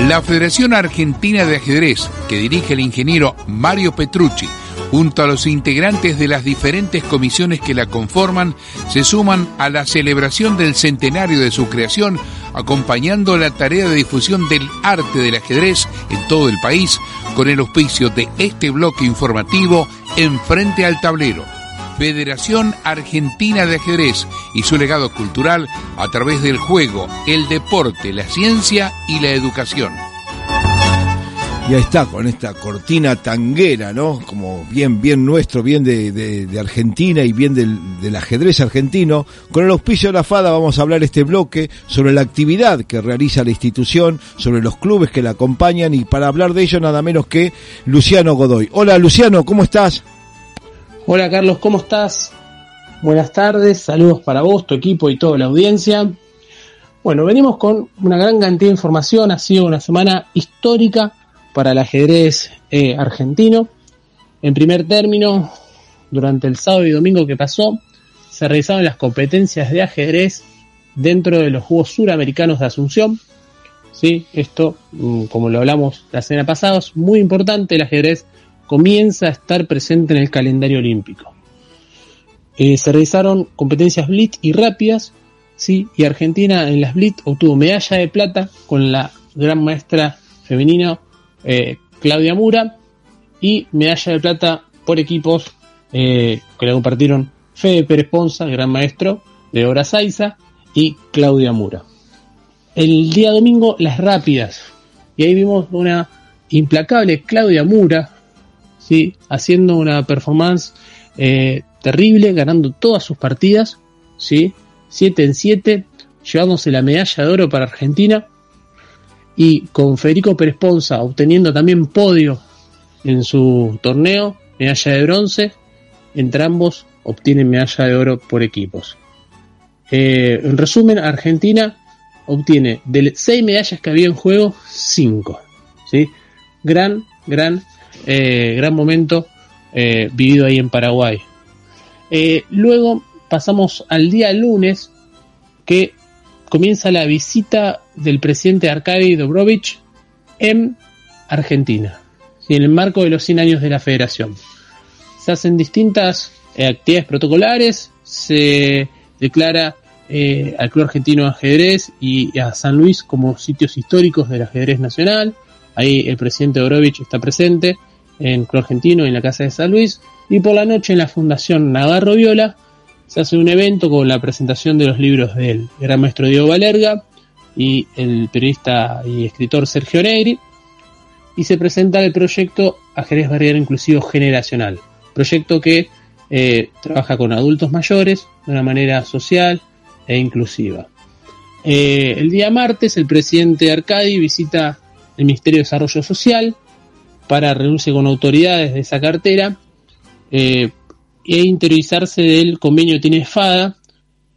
La Federación Argentina de Ajedrez, que dirige el ingeniero Mario Petrucci, junto a los integrantes de las diferentes comisiones que la conforman, se suman a la celebración del centenario de su creación, acompañando la tarea de difusión del arte del ajedrez en todo el país, con el auspicio de este bloque informativo en frente al tablero. Federación Argentina de Ajedrez y su legado cultural a través del juego, el deporte, la ciencia y la educación. Y ahí está, con esta cortina tanguera, ¿no? Como bien, bien nuestro, bien de, de, Argentina y bien del, del, ajedrez argentino. Con el auspicio de la FADA vamos a hablar este bloque sobre la actividad que realiza la institución, sobre los clubes que la acompañan y para hablar de ello nada menos que Luciano Godoy. Hola Luciano, ¿cómo estás? Hola Carlos, ¿cómo estás? Buenas tardes, saludos para vos, tu equipo y toda la audiencia. Bueno, venimos con una gran cantidad de información, ha sido una semana histórica para el ajedrez eh, argentino. En primer término, durante el sábado y domingo que pasó, se realizaron las competencias de ajedrez dentro de los Juegos Suramericanos de Asunción. ¿Sí? Esto, mm, como lo hablamos la semana pasada, es muy importante. El ajedrez comienza a estar presente en el calendario olímpico. Eh, se realizaron competencias Blitz y rápidas, ¿sí? y Argentina en las Blitz obtuvo medalla de plata con la gran maestra femenina eh, Claudia Mura y medalla de plata por equipos eh, que la compartieron Fede Pérez Ponza, gran maestro, de Obra Saiza y Claudia Mura. El día domingo las rápidas y ahí vimos una implacable Claudia Mura, ¿sí? haciendo una performance eh, terrible, ganando todas sus partidas, ¿sí? 7 en 7, llevándose la medalla de oro para Argentina y con Federico Pérez Ponza obteniendo también podio en su torneo, medalla de bronce, entre ambos obtienen medalla de oro por equipos. Eh, en resumen, Argentina obtiene de 6 medallas que había en juego, 5. ¿sí? Gran, gran, eh, gran momento eh, vivido ahí en Paraguay. Eh, luego pasamos al día lunes que comienza la visita del presidente Arkady Dobrovich en Argentina, en el marco de los 100 años de la federación. Se hacen distintas eh, actividades protocolares, se declara al Club Argentino Ajedrez y a San Luis como sitios históricos del ajedrez nacional. Ahí el presidente Dobrovich está presente en Club Argentino en la Casa de San Luis. Y por la noche en la Fundación Navarro Viola se hace un evento con la presentación de los libros del gran maestro Diego Valerga y el periodista y escritor Sergio Negri. Y se presenta el proyecto Ajedrez Barriera Inclusivo Generacional. Proyecto que eh, trabaja con adultos mayores de una manera social e inclusiva. Eh, el día martes el presidente Arcadi visita el Ministerio de Desarrollo Social para reunirse con autoridades de esa cartera eh, e interiorizarse del convenio tiene FADA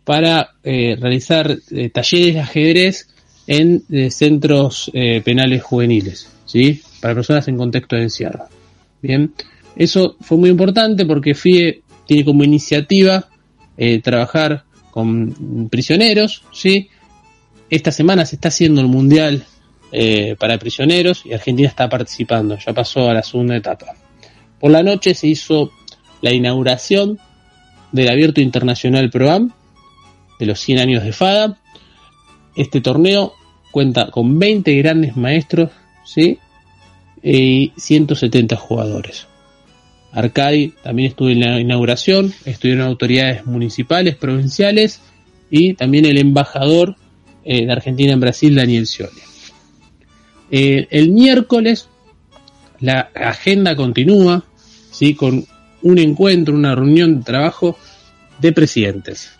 para eh, realizar eh, talleres de ajedrez en eh, centros penales juveniles, ¿sí? Para personas en contexto de encierro. Bien, eso fue muy importante porque FIE tiene como iniciativa trabajar con prisioneros, ¿sí? Esta semana se está haciendo el mundial eh, para prisioneros y Argentina está participando, ya pasó a la segunda etapa. Por la noche se hizo la inauguración del Abierto Internacional ProAm de los 100 años de FADA. Este torneo cuenta con 20 grandes maestros y 170 jugadores. Arcadi también estuvo en la inauguración, estuvieron autoridades municipales, provinciales y también el embajador eh, de Argentina en Brasil, Daniel Scioli. Eh, el miércoles la agenda continúa ¿sí? con un encuentro, una reunión de trabajo de presidentes.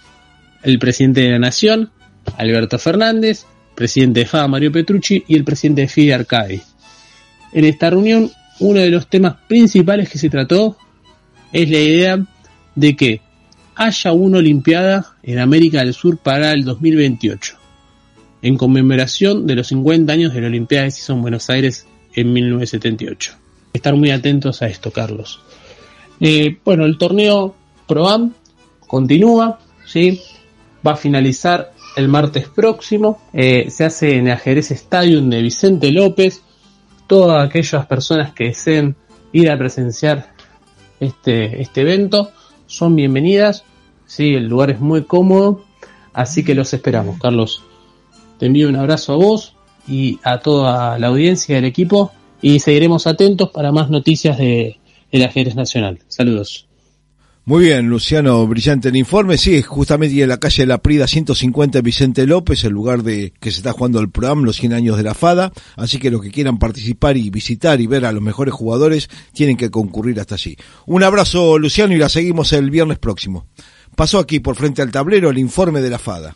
El presidente de la Nación, Alberto Fernández, presidente de FADA Mario Petrucci y el presidente de FIDE Arcadi. En esta reunión, uno de los temas principales que se trató es la idea de que haya una Olimpiada en América del Sur para el 2028, en conmemoración de los 50 años de la Olimpiada que se hizo en Buenos Aires en 1978. Estar muy atentos a esto, Carlos. Eh, bueno, el torneo ProAm continúa, ¿sí? va a finalizar el martes próximo. Eh, se hace en Ajedrez Stadium de Vicente López. Todas aquellas personas que deseen ir a presenciar este, este evento son bienvenidas. Sí, el lugar es muy cómodo, así que los esperamos, Carlos. Te envío un abrazo a vos y a toda la audiencia del equipo y seguiremos atentos para más noticias de, del ajedrez nacional. Saludos. Muy bien, Luciano, brillante el informe. Sí, justamente en la calle de la Prida 150 Vicente López, el lugar de que se está jugando el programa Los 100 años de la FADA. Así que los que quieran participar y visitar y ver a los mejores jugadores tienen que concurrir hasta allí. Un abrazo, Luciano, y la seguimos el viernes próximo. Pasó aquí por frente al tablero el informe de la FADA.